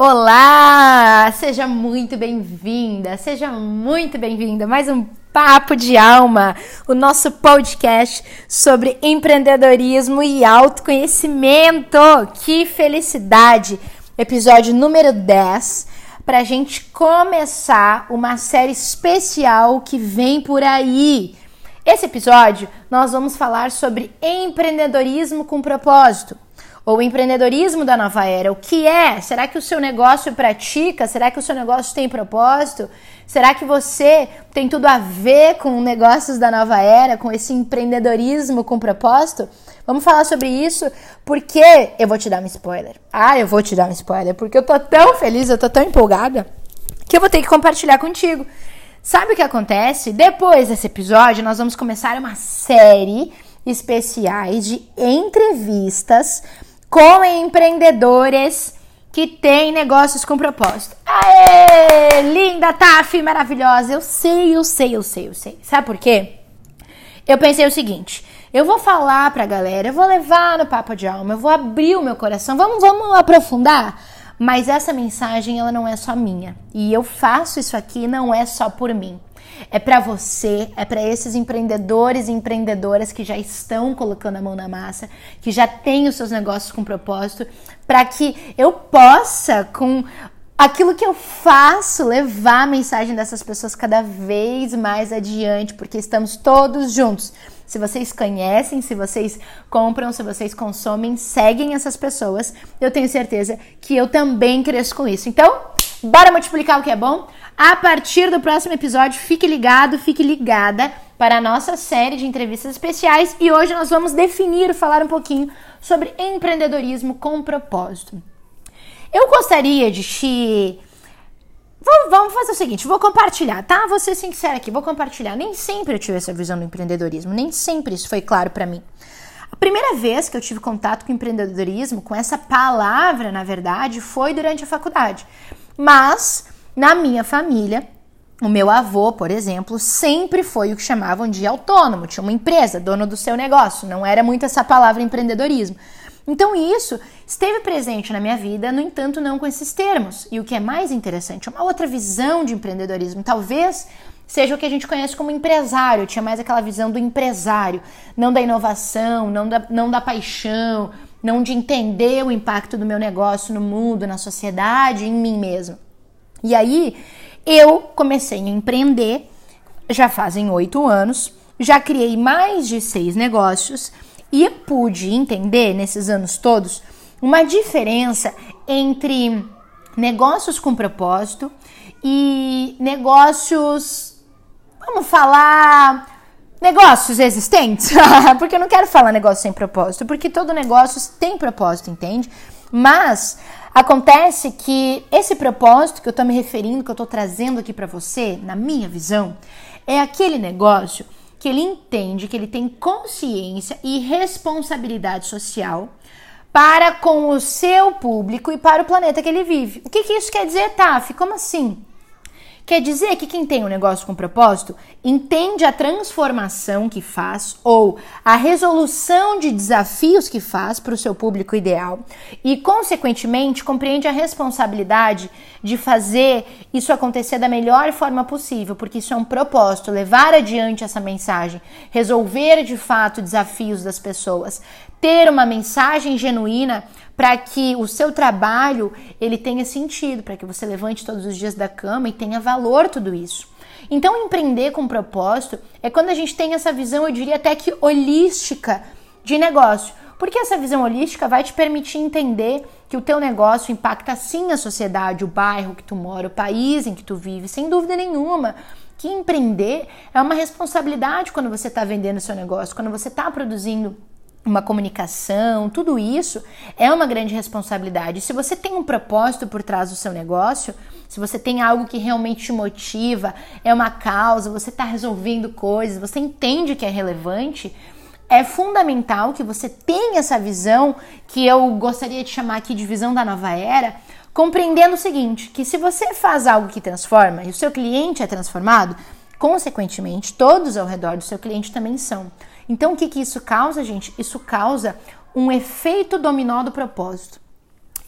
Olá! Seja muito bem-vinda, seja muito bem-vinda. Mais um Papo de Alma, o nosso podcast sobre empreendedorismo e autoconhecimento. Que felicidade! Episódio número 10 para a gente começar uma série especial que vem por aí. Esse episódio nós vamos falar sobre empreendedorismo com propósito ou empreendedorismo da nova era. O que é? Será que o seu negócio pratica? Será que o seu negócio tem propósito? Será que você tem tudo a ver com negócios da nova era, com esse empreendedorismo com propósito? Vamos falar sobre isso porque eu vou te dar um spoiler. Ah, eu vou te dar um spoiler porque eu tô tão feliz, eu tô tão empolgada que eu vou ter que compartilhar contigo. Sabe o que acontece? Depois desse episódio, nós vamos começar uma série especiais de entrevistas com empreendedores que têm negócios com propósito. Aê! Linda, Taf, maravilhosa. Eu sei, eu sei, eu sei, eu sei. Sabe por quê? Eu pensei o seguinte: eu vou falar pra galera, eu vou levar no papo de alma, eu vou abrir o meu coração. Vamos, vamos aprofundar. Mas essa mensagem ela não é só minha. E eu faço isso aqui não é só por mim é para você, é para esses empreendedores e empreendedoras que já estão colocando a mão na massa, que já têm os seus negócios com propósito, para que eu possa, com aquilo que eu faço, levar a mensagem dessas pessoas cada vez mais adiante, porque estamos todos juntos. Se vocês conhecem, se vocês compram, se vocês consomem, seguem essas pessoas, eu tenho certeza que eu também cresço com isso. Então, bora multiplicar o que é bom? A partir do próximo episódio, fique ligado, fique ligada para a nossa série de entrevistas especiais e hoje nós vamos definir, falar um pouquinho sobre empreendedorismo com propósito. Eu gostaria de te. Vamos fazer o seguinte, vou compartilhar, tá? Vou ser sincera aqui, vou compartilhar. Nem sempre eu tive essa visão do empreendedorismo, nem sempre isso foi claro para mim. A primeira vez que eu tive contato com empreendedorismo, com essa palavra, na verdade, foi durante a faculdade. Mas na minha família, o meu avô, por exemplo, sempre foi o que chamavam de autônomo, tinha uma empresa, dono do seu negócio, não era muito essa palavra empreendedorismo. Então isso esteve presente na minha vida, no entanto, não com esses termos. E o que é mais interessante, uma outra visão de empreendedorismo, talvez seja o que a gente conhece como empresário, tinha mais aquela visão do empresário, não da inovação, não da, não da paixão, não de entender o impacto do meu negócio no mundo, na sociedade, em mim mesmo. E aí eu comecei a empreender, já fazem oito anos, já criei mais de seis negócios e pude entender nesses anos todos uma diferença entre negócios com propósito e negócios, vamos falar, negócios existentes, porque eu não quero falar negócio sem propósito, porque todo negócio tem propósito, entende? Mas Acontece que esse propósito que eu estou me referindo, que eu estou trazendo aqui para você, na minha visão, é aquele negócio que ele entende que ele tem consciência e responsabilidade social para com o seu público e para o planeta que ele vive. O que, que isso quer dizer, Taf? Como assim? Quer dizer que quem tem um negócio com propósito entende a transformação que faz ou a resolução de desafios que faz para o seu público ideal e, consequentemente, compreende a responsabilidade de fazer isso acontecer da melhor forma possível, porque isso é um propósito, levar adiante essa mensagem, resolver de fato desafios das pessoas, ter uma mensagem genuína para que o seu trabalho ele tenha sentido, para que você levante todos os dias da cama e tenha valor tudo isso. Então, empreender com propósito é quando a gente tem essa visão, eu diria até que holística de negócio. Porque essa visão holística vai te permitir entender que o teu negócio impacta sim a sociedade, o bairro que tu mora, o país em que tu vive, sem dúvida nenhuma. Que empreender é uma responsabilidade quando você está vendendo seu negócio, quando você está produzindo uma comunicação, tudo isso é uma grande responsabilidade. Se você tem um propósito por trás do seu negócio, se você tem algo que realmente te motiva, é uma causa, você está resolvendo coisas, você entende que é relevante, é fundamental que você tenha essa visão que eu gostaria de chamar aqui de visão da nova era, compreendendo o seguinte, que se você faz algo que transforma e o seu cliente é transformado, consequentemente, todos ao redor do seu cliente também são. Então, o que, que isso causa, gente? Isso causa um efeito dominó do propósito.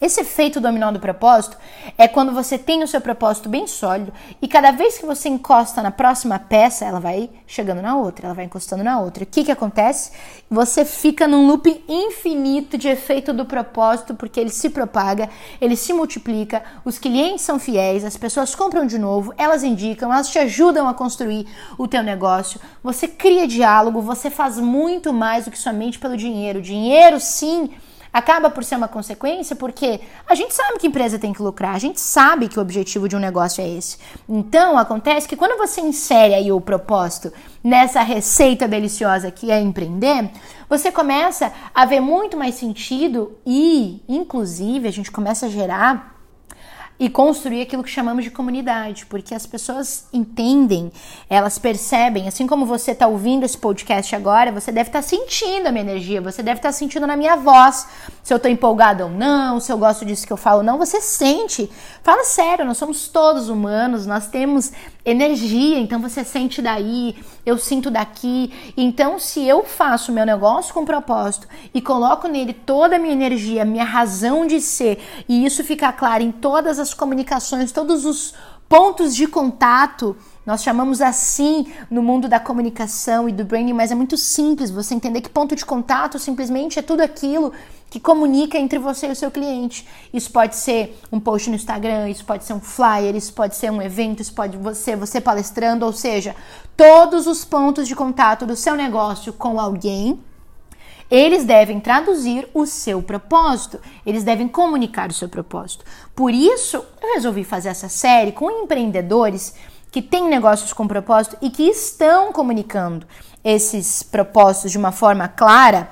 Esse efeito dominó do propósito é quando você tem o seu propósito bem sólido e cada vez que você encosta na próxima peça, ela vai chegando na outra, ela vai encostando na outra. O que, que acontece? Você fica num loop infinito de efeito do propósito, porque ele se propaga, ele se multiplica, os clientes são fiéis, as pessoas compram de novo, elas indicam, elas te ajudam a construir o teu negócio, você cria diálogo, você faz muito mais do que somente pelo dinheiro. Dinheiro, sim acaba por ser uma consequência porque a gente sabe que empresa tem que lucrar, a gente sabe que o objetivo de um negócio é esse. Então, acontece que quando você insere aí o propósito nessa receita deliciosa que é empreender, você começa a ver muito mais sentido e, inclusive, a gente começa a gerar e construir aquilo que chamamos de comunidade, porque as pessoas entendem, elas percebem, assim como você está ouvindo esse podcast agora, você deve estar tá sentindo a minha energia, você deve estar tá sentindo na minha voz, se eu estou empolgada ou não, se eu gosto disso que eu falo ou não, você sente. Fala sério, nós somos todos humanos, nós temos energia, então você sente daí, eu sinto daqui. Então, se eu faço meu negócio com propósito e coloco nele toda a minha energia, minha razão de ser, e isso fica claro em todas as comunicações, todos os pontos de contato, nós chamamos assim no mundo da comunicação e do branding, mas é muito simples você entender que ponto de contato simplesmente é tudo aquilo que comunica entre você e o seu cliente. Isso pode ser um post no Instagram, isso pode ser um flyer, isso pode ser um evento, isso pode ser você palestrando, ou seja, todos os pontos de contato do seu negócio com alguém eles devem traduzir o seu propósito, eles devem comunicar o seu propósito. Por isso, eu resolvi fazer essa série com empreendedores que têm negócios com propósito e que estão comunicando esses propósitos de uma forma clara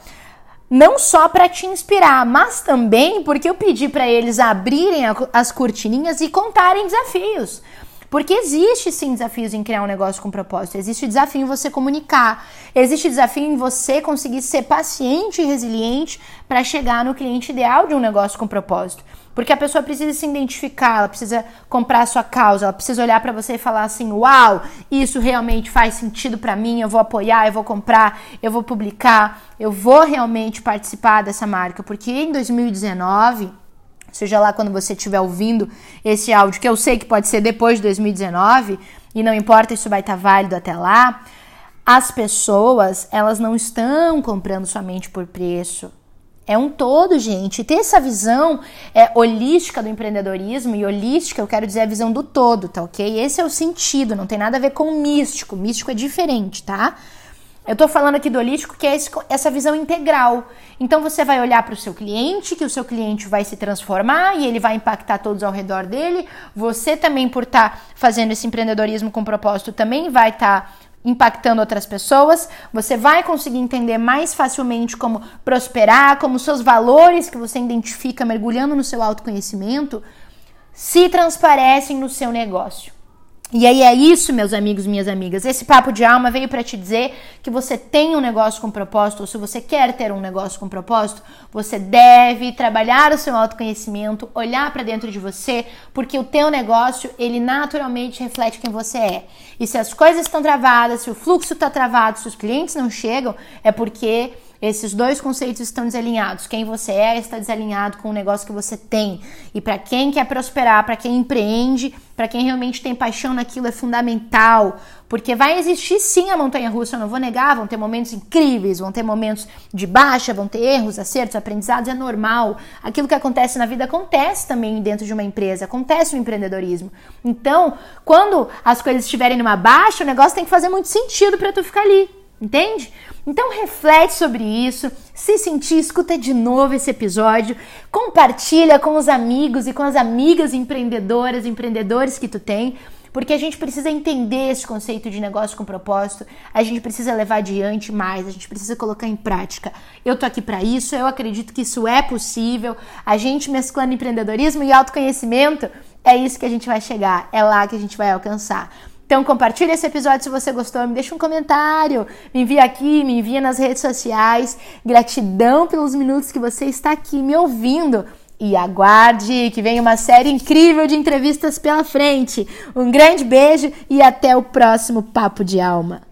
não só para te inspirar, mas também porque eu pedi para eles abrirem as cortininhas e contarem desafios. Porque existe sim desafios em criar um negócio com propósito, existe desafio em você comunicar, existe desafio em você conseguir ser paciente e resiliente para chegar no cliente ideal de um negócio com propósito. Porque a pessoa precisa se identificar, ela precisa comprar a sua causa, ela precisa olhar para você e falar assim: "Uau, isso realmente faz sentido para mim, eu vou apoiar, eu vou comprar, eu vou publicar, eu vou realmente participar dessa marca". Porque em 2019, seja lá quando você estiver ouvindo esse áudio, que eu sei que pode ser depois de 2019, e não importa se vai estar válido até lá, as pessoas, elas não estão comprando somente por preço. É um todo, gente. E ter essa visão é, holística do empreendedorismo, e holística eu quero dizer a visão do todo, tá ok? Esse é o sentido, não tem nada a ver com místico. Místico é diferente, tá? Eu tô falando aqui do holístico, que é esse, essa visão integral. Então você vai olhar para o seu cliente, que o seu cliente vai se transformar e ele vai impactar todos ao redor dele. Você também, por estar tá fazendo esse empreendedorismo com propósito, também vai estar. Tá impactando outras pessoas, você vai conseguir entender mais facilmente como prosperar, como seus valores que você identifica mergulhando no seu autoconhecimento se transparecem no seu negócio. E aí é isso, meus amigos, minhas amigas. Esse papo de alma veio para te dizer que você tem um negócio com propósito, ou se você quer ter um negócio com propósito, você deve trabalhar o seu autoconhecimento, olhar para dentro de você, porque o teu negócio, ele naturalmente reflete quem você é. E se as coisas estão travadas, se o fluxo está travado, se os clientes não chegam, é porque esses dois conceitos estão desalinhados. Quem você é está desalinhado com o negócio que você tem. E para quem quer prosperar, para quem empreende, para quem realmente tem paixão naquilo é fundamental, porque vai existir sim a montanha russa, eu não vou negar, vão ter momentos incríveis, vão ter momentos de baixa, vão ter erros, acertos, aprendizados, é normal. Aquilo que acontece na vida acontece também dentro de uma empresa, acontece no empreendedorismo. Então, quando as coisas estiverem numa baixa, o negócio tem que fazer muito sentido para tu ficar ali, entende? Então reflete sobre isso, se sentir, escuta de novo esse episódio, compartilha com os amigos e com as amigas empreendedoras, empreendedores que tu tem, porque a gente precisa entender esse conceito de negócio com propósito, a gente precisa levar adiante mais, a gente precisa colocar em prática. Eu tô aqui para isso, eu acredito que isso é possível. A gente mesclando empreendedorismo e autoconhecimento, é isso que a gente vai chegar, é lá que a gente vai alcançar. Então compartilha esse episódio se você gostou, me deixa um comentário, me envia aqui, me envia nas redes sociais. Gratidão pelos minutos que você está aqui me ouvindo. E aguarde que vem uma série incrível de entrevistas pela frente. Um grande beijo e até o próximo Papo de Alma.